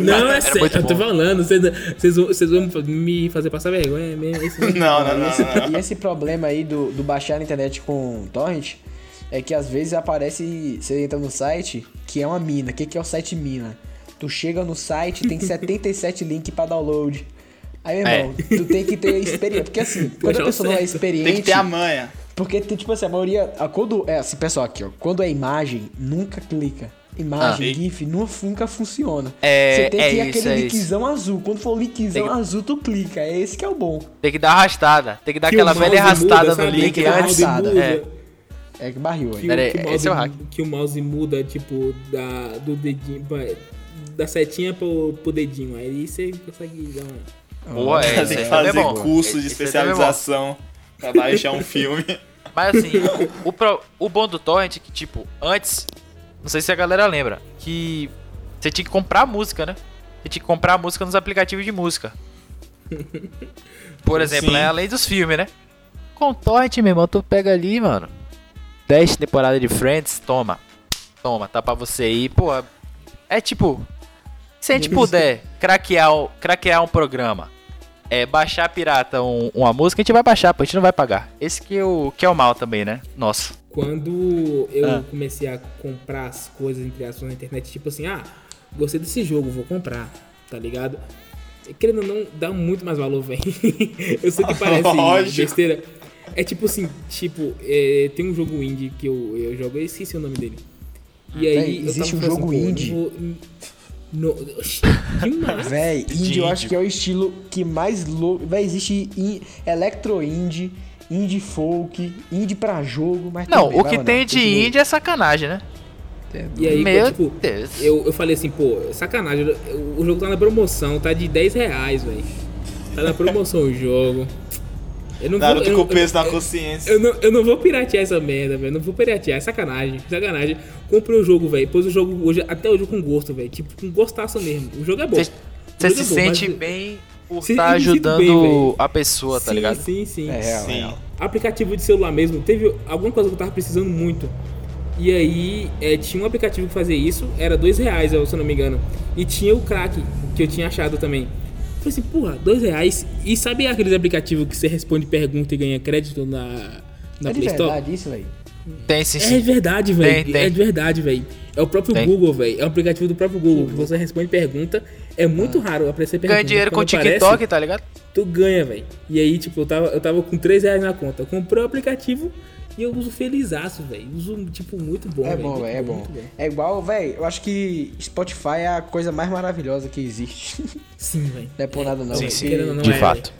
Não, é sério, eu tô falando, vocês, vocês, vão- me fazer passar vergonha é mesmo. Esse. Não, não, não. E esse, não, não. e esse problema aí do, do baixar na internet com torrent é que às vezes aparece, você entra no site, que é uma mina. O que, que é o site mina? Tu chega no site, tem 77 links pra download. Aí, meu irmão, tu tem que ter experiência. Porque assim, quando a pessoa não é experiente. Tem que ter a manha. Porque, tem, tipo assim, a maioria. a- quando, é assim, pessoal, aqui, ó. Quando é imagem, nunca clica. Imagem, Ah. GIF, nu- nunca funciona. É- Você tem é que ir isso, aquele é isso. azul. Quando for o linkzão Tem que- azul, tu clica. É esse que é o bom. Tem que dar arrastada. Tem que dar Que aquela velha mouse arrastada muda, no link Que o mouse antes. arrastada. É. É que barril Que, aí. Pera aí, que o esse mouse, é o hack. que o mouse muda, tipo, da, do dedinho, pra- da setinha pro, pro dedinho. Aí você consegue dar uma. Boa, é, Tem que aí fazer é bom. curso de Esse também é especialização pra baixar um filme. Mas assim, o, pro- o bom do torrent é que, tipo, antes, não sei se a galera lembra, que você tinha que comprar música, né? Você tinha que comprar música nos aplicativos de música. Por exemplo, né? além dos filmes, né? Com torrent, meu irmão, tu pega ali, mano. 10 temporadas de Friends, toma. Toma, tá pra você aí. Pô, é tipo, se a gente puder craquear, o- craquear um programa, é, baixar pirata um- uma música, a gente vai baixar, pô, a gente não vai pagar. Esse que é o, que é o mal também, né? Nossa. Quando eu Ah. comecei a comprar as coisas, entre aspas, na internet, tipo assim, ah, gostei desse jogo, vou comprar, tá ligado? Querendo ou não, dá muito mais valor, velho. eu sei que parece Lógico. besteira. É tipo assim, tipo, é, tem um jogo indie que eu, eu jogo, eu esqueci o nome dele. E aí, Véi, eu existe um falando jogo eu não indie? No, demais. Véi, indie eu acho que é o estilo que mais louco. Véi, existe in, electro indie, indie folk, indie pra jogo, mas Não, bem, o que tem não. de indie é sacanagem, né? E aí, Meu tipo, Deus. Eu, eu falei assim, pô, sacanagem, eu- o jogo tá na promoção, tá de 10 reais, velho. Tá na promoção o jogo. Eu não Naruto eu, com eu, peso na eu, consciência. eu não, eu não vou piratear essa merda, velho. Não vou piratear, é sacanagem, sacanagem. Comprei o jogo, velho. Pôs o jogo hoje, até hoje com gosto, velho. Tipo, com gostaço mesmo. O jogo é bom. Você jogo se é bom, sente mas- bem por estar sinto ajudando bem, a pessoa, tá sim, ligado? Sim, sim. É real, é Sim. real. aplicativo de celular mesmo, teve alguma coisa que eu tava precisando muito. E aí, é, tinha um aplicativo que fazia isso, era dois reais, se eu não me engano. E tinha o crack, que eu tinha achado também. Falei assim, porra, dois reais. E sabe aqueles aplicativos que você responde pergunta e ganha crédito na, na É Play Store? verdade isso, velho? Tem sim, É verdade, Tem, velho. É de verdade, velho. É o próprio Tem. Google, velho. É um aplicativo do próprio Google. que Você responde pergunta. É muito raro aparecer pergunta. Ganha dinheiro com o Quando aparece, TikTok, tá ligado? tu ganha, velho. E aí, tipo, eu tava, eu tava com 3 reais na conta. Eu comprei o aplicativo E eu uso felizaço, velho. Uso, tipo, muito bom, É velho. bom, velho, é bom. É igual, velho, eu acho que Spotify é a coisa mais maravilhosa que existe. Sim, velho. Não é por nada não. Sim, sim, não, de é, fato.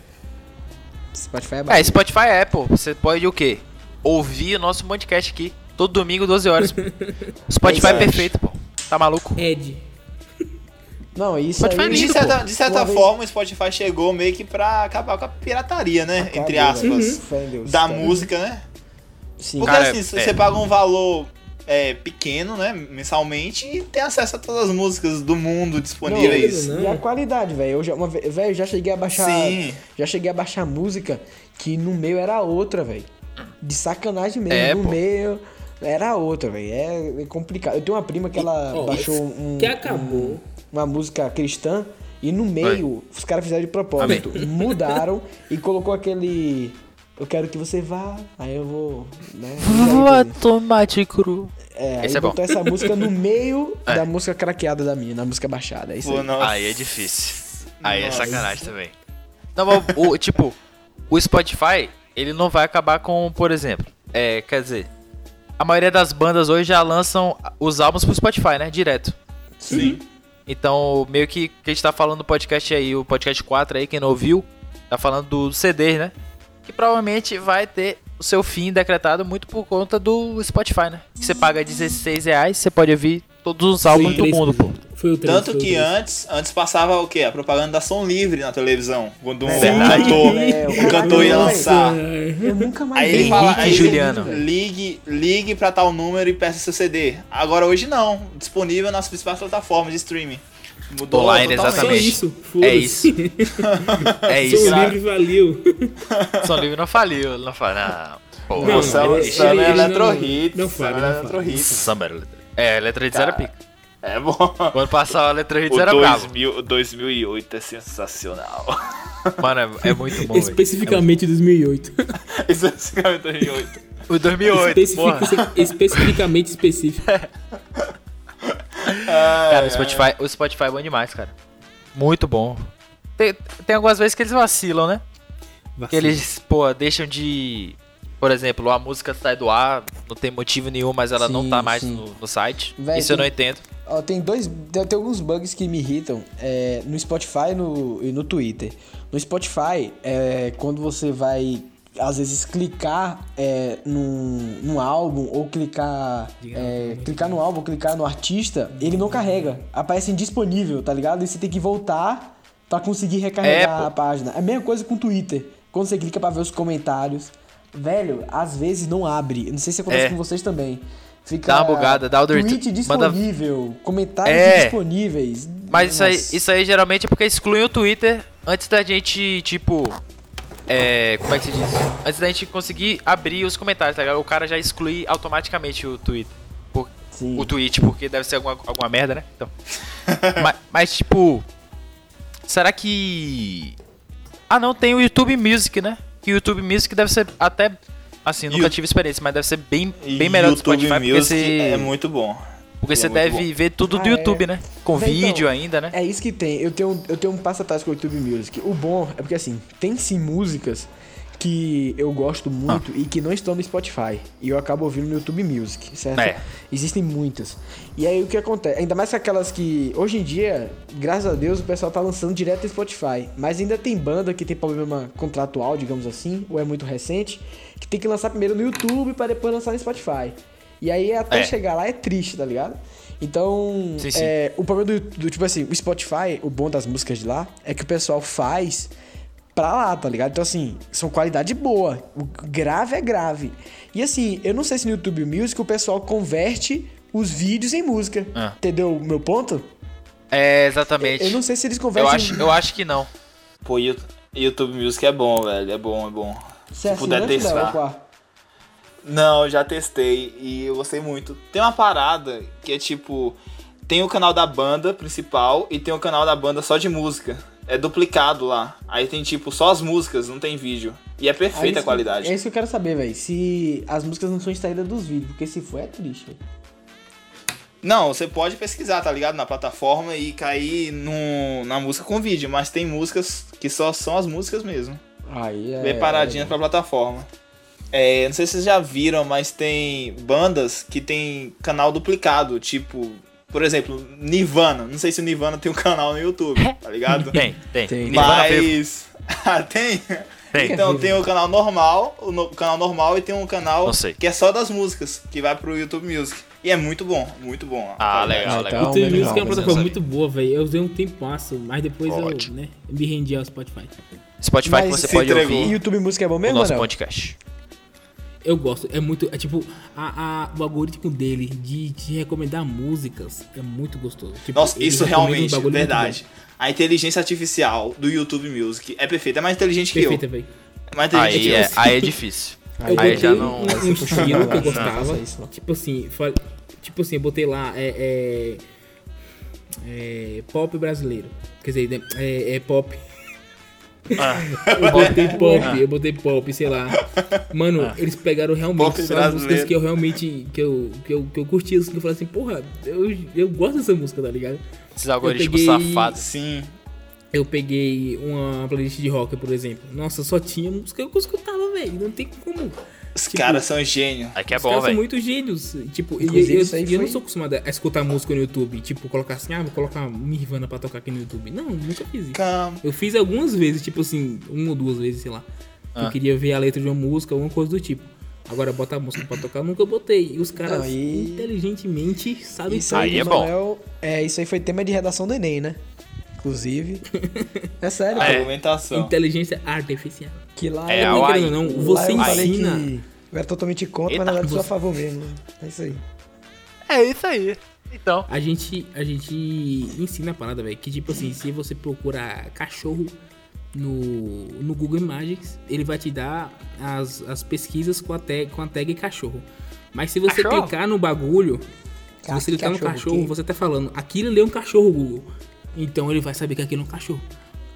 Spotify é É, bacana. Spotify é Apple. Você pode o quê? Ouvir o nosso podcast aqui. Todo domingo, 12 horas. Spotify é perfeito, pô. Tá maluco? Ed. Não, isso Spotify aí... é De lindo, certa, pô. de certa Uma vez- forma, o Spotify chegou meio que pra acabar com a pirataria, né? Acabou, Entre aspas. Deus, Da música, né? Sim. Porque Cara, assim, é. você paga um valor é, pequeno, né? Mensalmente, e tem acesso a todas as músicas do mundo disponíveis. Não, E a qualidade, velho. Eu já, uma vez, velho, eu já cheguei a baixar. Sim. Já cheguei a baixar música que no meio era outra, velho. De sacanagem mesmo. É, no pô. meio era outra, velho. É, é complicado. Eu tenho uma prima que ela Ó, baixou um, que acabou. um- uma música cristã e no meio os caras fizeram de propósito. Mudaram e colocou aquele. Eu quero que você vá. Aí eu vou. Né, tomate cru. é, aí Esse é bom. botou essa música no meio É. da música craqueada da minha, na música baixada. É isso Pô, aí. nossa. Aí é difícil. Aí é Nossa. sacanagem também. Não, mas o, tipo, o Spotify, ele não vai acabar com, por exemplo, é, quer dizer, a maioria das bandas hoje já lançam os álbuns pro Spotify, né? Direto. Sim. Então, meio que que a gente tá falando no podcast aí, o podcast 4 aí, quem não ouviu, tá falando do CD, né? Que provavelmente vai ter o seu fim decretado muito por conta do Spotify, né? Que você paga 16 reais, você pode ouvir todos os álbuns do mundo, pô. Foi o 3. Tanto que antes, antes passava o quê? A propaganda da Som Livre na televisão. Quando um Verdade. cantor, É, o um cantor ia não, lançar. Eu nunca mais Aí vi. ele fala, aí Juliano. ligue, ligue pra tal número e peça seu CD. Agora hoje não, disponível nas principais plataformas de streaming. Mudou Online, totalmente. Só exatamente. isso. É isso. É Sou isso. livre valeu. Som Livre não faliu, não faliu. Não. Pô, Não, Samba, ele- samba ele- é ele Electro não- Hits. não fala, samba não é Electro fala. Hits. Samba. É, letra hits era pica. É bom. Quando passava a letra hits O era bravo. 2000, 2008 é sensacional. Mano, é, é muito bom. Especificamente 2008. Especificamente 2008. O 2008, Especific- especificamente específico. Cara, o Spotify, o Spotify é bom demais, cara. Muito bom. Tem, tem algumas vezes que eles vacilam, né? Que eles, pô, deixam de. Por exemplo, a música sai do ar, não tem motivo nenhum, mas ela não Sim, tá mais no, no site. Véi, Isso eu não tem- entendo. Ó, tem dois. Tem, tem alguns bugs que me irritam é, no Spotify no, e no Twitter. No Spotify, é, quando você vai, às vezes, clicar é, num, num álbum ou clicar. é, clicar no álbum, clicar no artista, ele não carrega. Aparece indisponível, tá ligado? E você tem que voltar pra conseguir recarregar É, a página. É a mesma coisa com o Twitter. Quando você clica pra ver os comentários. Velho, às vezes não abre. Não sei se acontece É. com vocês também. Fica Dá uma bugada, dá o tweet manda- disponível, comentários É. disponíveis. Mas isso aí, isso aí geralmente é porque excluem o Twitter antes da gente, tipo. É. Como é que se diz? Antes da gente conseguir abrir os comentários, tá ligado? O cara já exclui automaticamente o Twitter. Por- o tweet, porque deve ser alguma, alguma merda, né? Então. mas, mas, tipo. Será que. Ah, não, tem o YouTube Music, né? Que o YouTube Music deve ser até. Assim, nunca You- tive experiência, mas deve ser bem, bem melhor do YouTube Spotify, porque Music você. é muito bom. Porque é você muito deve ver tudo do Ah, é. YouTube, né? Com então, vídeo ainda, né? É isso que tem. Eu tenho, eu tenho um passo atrás com o YouTube Music. O bom é porque, assim, tem sim músicas que eu gosto muito e que não estão no Spotify. E eu acabo ouvindo no YouTube Music, certo? É. Existem muitas. E aí o que acontece? Ainda mais que aquelas que, hoje em dia, graças a Deus, o pessoal tá lançando direto no Spotify. Mas ainda tem banda que tem problema contratual, digamos assim, ou é muito recente, que tem que lançar primeiro no YouTube para depois lançar no Spotify. E aí até É. chegar lá é triste, tá ligado? Então, Sim, sim. é, o problema do, do, tipo assim, o Spotify, o bom das músicas de lá, é que o pessoal faz pra lá, tá ligado? Então, assim, são qualidade boa. O grave é grave. E assim, eu não sei se no YouTube Music o pessoal converte os vídeos em música. Ah. Entendeu o meu ponto? É, exatamente. Eu não sei se eles Eu convertem. acho, eu acho que não. Pô, YouTube Music é bom, velho. É bom, é bom. Se é Se puder testar. Não, eu já testei e eu gostei muito. Tem uma parada que é tipo. Tem o canal da banda principal e tem o canal da banda só de música. É duplicado lá. Aí tem tipo só as músicas, não tem vídeo. E é perfeita isso- a qualidade. É isso que eu quero saber, velho. Se as músicas não são extraídas dos vídeos, porque se for é triste. Não, você pode pesquisar, tá ligado? Na plataforma e cair no, na música com vídeo, mas tem músicas que só são as músicas mesmo. Aí é. Preparadinhas pra plataforma. É, não sei se vocês já viram, mas tem bandas que tem canal duplicado, tipo, por exemplo, Nirvana. Não sei se o Nirvana tem um canal no YouTube, tá ligado? Tem, tem. Tem. Mas. Ah, tem? Tem. Então tem o canal normal, o no- canal normal e tem um canal que é só das músicas, que vai pro YouTube Music. E é muito bom, muito bom. Ah, qualidade. legal, legal. O YouTube Music é uma plataforma muito boa, velho. Eu usei um tempasso, mas depois Ótimo. eu né, me rendi ao Spotify. Spotify Mas que você pode entregou. E ouvir YouTube Música é bom o mesmo, nosso Anel? podcast. Eu gosto, é muito. É tipo, a, a- o algoritmo dele de te recomendar músicas é muito gostoso. Tipo, Nossa, isso um realmente, muito verdade. A inteligência artificial do YouTube Music é perfeita, é mais inteligente bom. que Perfeita, eu. velho. É mais inteligente Aí que eu. é, aí é difícil. Eu Aí já não. um, um estilo que eu gostava. não. tipo assim, tipo assim, eu botei lá é, é, é, pop brasileiro. Quer dizer, né, é, é pop. Ah. Eu botei pop, eu botei pop, sei lá. Mano, eles pegaram realmente Pop só as músicas que eu realmente. que eu, que eu, que eu curti, assim, que eu falei assim, porra, eu, eu gosto dessa música, tá ligado? Esses algoritmos peguei- safados. Sim. Eu peguei uma playlist de rock, por exemplo. Nossa, só tinha música que eu escutava, velho. Não tem como. Os Tipo, caras são gênios. Aí que é Os bom, caras são velho. muito gênios. Tipo, e Inclusive, eu, eu não sou acostumado a escutar música no YouTube. Tipo, colocar assim, ah, vou colocar Nirvana pra tocar aqui no YouTube. Não, nunca fiz isso. Calma. Eu fiz algumas vezes, tipo assim, uma ou duas vezes, sei lá. Ah. Eu queria ver a letra de uma música, alguma coisa do tipo. Agora, botar a música pra tocar, nunca botei. E os caras, Não, e- inteligentemente, sabem Isso Aí aí, é bom. É, isso aí foi tema de redação do Enem, né? Inclusive. é sério, Ah, é? Argumentação. Inteligência artificial. Que lá É, eu, Não, não, lá você eu ensina. que eu era totalmente contra, Eita, mas na verdade sou a você- favor mesmo. né? É isso aí. É isso aí. Então. A gente, a gente ensina a parada, velho. Que tipo assim, se você procura cachorro no, no Google Imagens, ele vai te dar as, as pesquisas com a, tag, com a tag cachorro. Mas se você Cachorro? clicar no bagulho, se você clicar no cachorro quê? você tá falando, aquilo ali é um cachorro, Google. Então ele vai saber que aquilo é um cachorro.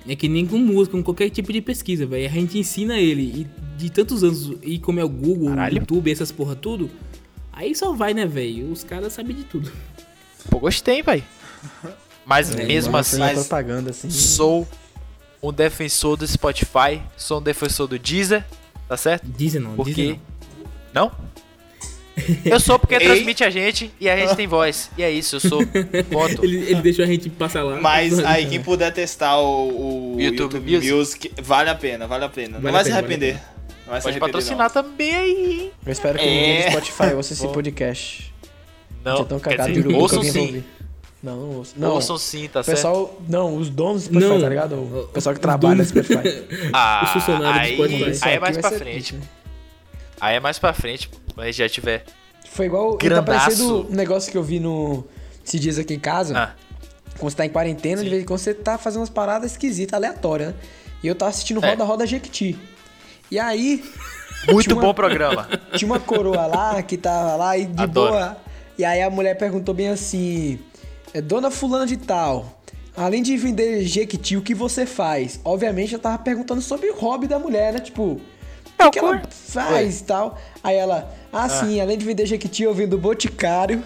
É que nem com música, com qualquer tipo de pesquisa, velho. A gente ensina ele, e de tantos anos, e como é o Google, o Caralho. YouTube, essas porra tudo, aí só vai, né, velho? Os caras sabem de tudo. Pô, gostei, velho. Mas É, mesmo assim, mas- assim. sou um defensor do Spotify, sou um defensor do Deezer, tá certo? Dizem não, Porque. dizem não. Não? Eu sou porque Ei. transmite a gente e a gente tem voz. E é isso, eu sou. Ponto. Ele, ele deixou a gente passar lá. Mas aí quem puder testar o, o YouTube YouTube, Music. Music, vale a pena, vale a pena. Vale não vai se vale arrepender. Não vai se Pode arrepender. patrocinar também aí. Eu espero que É. ninguém do Spotify ouça esse podcast. Não, Já tão cagado de dizer, que ouçam sim. Não, não ouço. Não, Ouçam sim, tá o certo? pessoal, não, os donos do Spotify, Não. tá ligado? O pessoal que trabalha no Spotify. Ah, os funcionários do aí, Spotify. Isso aí é mais pra frente. né? Aí é mais pra frente, quando gente já tiver. Foi igual. Tá Grandaço. parecendo um negócio que eu vi no. Esses dias aqui em casa. Ah, Quando você tá em quarentena, de vez em quando você tá fazendo umas paradas esquisitas, aleatórias, né? E eu tava assistindo É. Roda Roda Jequiti. E aí, muito uma- bom programa. tinha uma coroa lá que tava lá e de Adoro. boa. E aí a mulher perguntou bem assim: é, Dona Fulana de Tal, além de vender Jequiti, o que você faz? Obviamente ela tava perguntando sobre o hobby da mulher, né? Tipo, o que, ela faz e tal. Aí ela, ah, sim, além de vender Jequiti, eu vendo Boticário,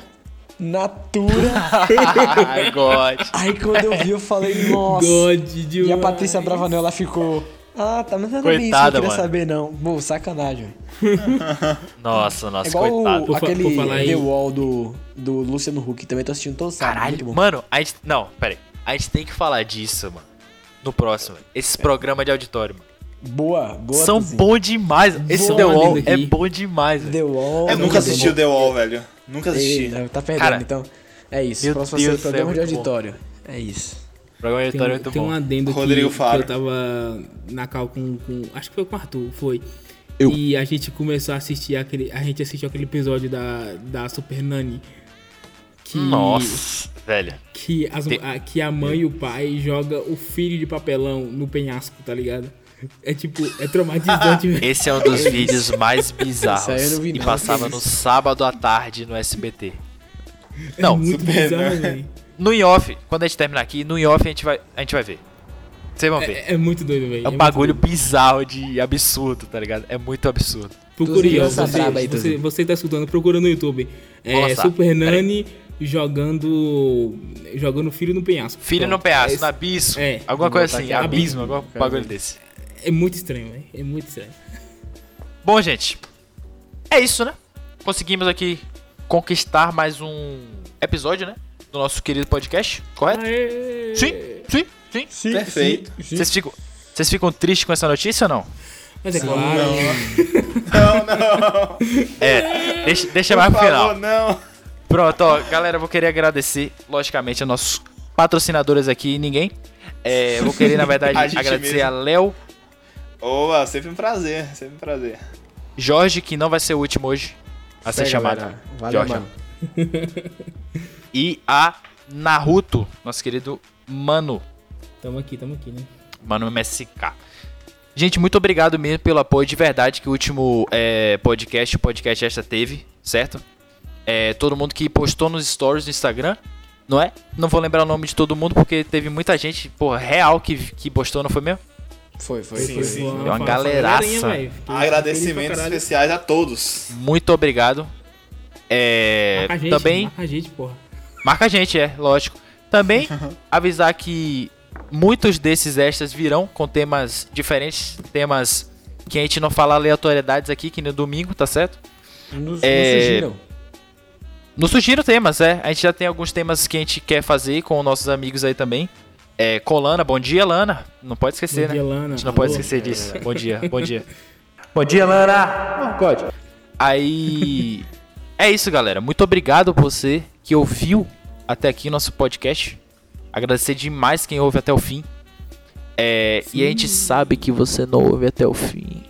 Natura. Ai, God. aí quando eu vi, eu falei, nossa. God de E a Patrícia Bravanel, ela ficou. Ah, tá, mas não é isso que eu queria mano. saber, não. Pô, sacanagem, velho. Nossa, É nossa, igual coitado. o, aquele The Wall do, do Luciano Huck, também tô assistindo todo sábado. muito Caralho, bom. mano, a gente. Não, pera aí. A gente tem que falar disso, mano. No próximo. Esses programas de auditório, mano. Boa, boa. São Tuzinho. bons demais. Esse Boa, The Wall é bom demais, velho. The Wall. Eu nunca assisti o The Wall, velho. Nunca assisti. Ei, tá perdendo, Cara, então. É isso. meu Próximo Deus ser céu, programa de muito bom. auditório. É isso. O programa de Tem, auditório é muito tem um bom. adendo que, Rodrigo que Faro. eu tava na cal com, com- Acho que foi com o Arthur, foi. E a gente começou a assistir aquele. A gente assistiu aquele episódio da, da Super Nani. Que, Nossa, velho. Que, as- Tem- a, que a mãe e o pai joga o filho de papelão no penhasco, tá ligado? É tipo, é traumatizante, velho. Esse é um dos vídeos mais bizarros. Esse aí eu não vi e não, passava no isso? sábado à tarde no SBT. É Não, muito Super bizarro, Nani. velho. no in-off, quando a gente terminar aqui, no in-off a gente vai, a gente vai ver. Vocês vão ver. É, é muito doido, velho. É um muito bagulho doido. bizarro de absurdo, tá ligado? É muito absurdo. Procure ó, você, aí, você, você tá escutando, procura no YouTube. Vou É. Super. Nani jogando. jogando filho no penhasco. Filho Pronto. no penhasco, É, no abismo. é. alguma coisa assim, abismo, abismo, algum bagulho desse. É muito estranho, velho. É muito estranho. Bom, gente, é isso, né? Conseguimos aqui conquistar mais um episódio, né? Do nosso querido podcast, correto? Aê! Sim, sim, sim. Sim, Perfeito. sim, sim. Vocês ficam, vocês ficam tristes com essa notícia ou não? Mas é claro. Não, não. É, deixa, deixa mais pro final. não. Pronto, ó, galera, eu vou querer agradecer, logicamente, a nossos patrocinadores aqui, ninguém. É, eu vou querer, na verdade, A agradecer mesmo. a Léo, Opa, sempre um prazer, sempre um prazer. Jorge, que não vai ser o último hoje a ser chamado. galera. Valeu, Jorge. mano. E a Naruto, nosso querido Mano, Tamo aqui, tamo aqui, né? Mano MSK. Gente, muito obrigado mesmo pelo apoio de verdade que o último é, podcast, o podcast esta teve, certo? É, todo mundo que postou nos stories do Instagram, não é? Não vou lembrar o nome de todo mundo porque teve muita gente, porra, real que, que postou, não foi mesmo? Foi, foi, Sim, foi. sim. Deu uma fala galeraça. galerinha, Agradecimentos especiais a todos. Muito obrigado. É, Marca a gente, também marca a gente, porra. Marca a gente, é, lógico. Também avisar que muitos desses extras virão com temas diferentes, temas que a gente não fala aleatoriedades aqui, que no domingo, tá certo? Nos, É, nos surgiram. Nos surgiram temas, é. A gente já tem alguns temas que a gente quer fazer com nossos amigos aí também. É, com Lana, bom dia, Lana. Não pode esquecer, Bom né? dia, Lana. A gente não pode Alô. esquecer disso. Bom dia, bom dia. bom dia, Lana! Oh, God. Aí. É isso, galera. Muito obrigado por você que ouviu até aqui nosso podcast. Agradecer demais quem ouve até o fim. É, e a gente sabe que você não ouve até o fim.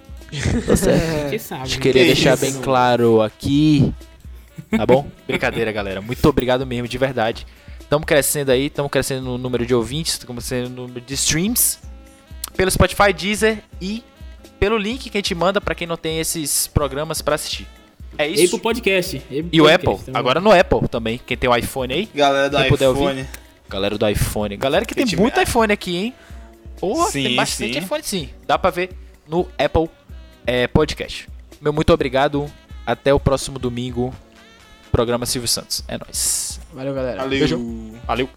Tá certo? Você sabe. A gente né? queria Que deixar isso? bem claro aqui. Tá bom? Brincadeira, galera. Muito obrigado mesmo, de verdade. Estamos crescendo aí, estamos crescendo no número de ouvintes, estamos crescendo no número de streams. Pelo Spotify, Deezer e pelo link que a gente manda pra quem não tem esses programas pra assistir. É isso. Apple Podcast. Apple E o Podcast, Apple, tamo- agora no Apple também. Quem tem o iPhone aí, Galera do puder ouvir. iPhone. galera do iPhone. Galera que Quem tem muito iPhone aqui, hein? Porra, tem Sim, bastante sim. iPhone sim. Dá pra ver no Apple é, Podcast. Meu muito obrigado. Até o próximo domingo. Programa Silvio Santos. É nóis. Valeu, galera. Valeu. Beijo. Valeu.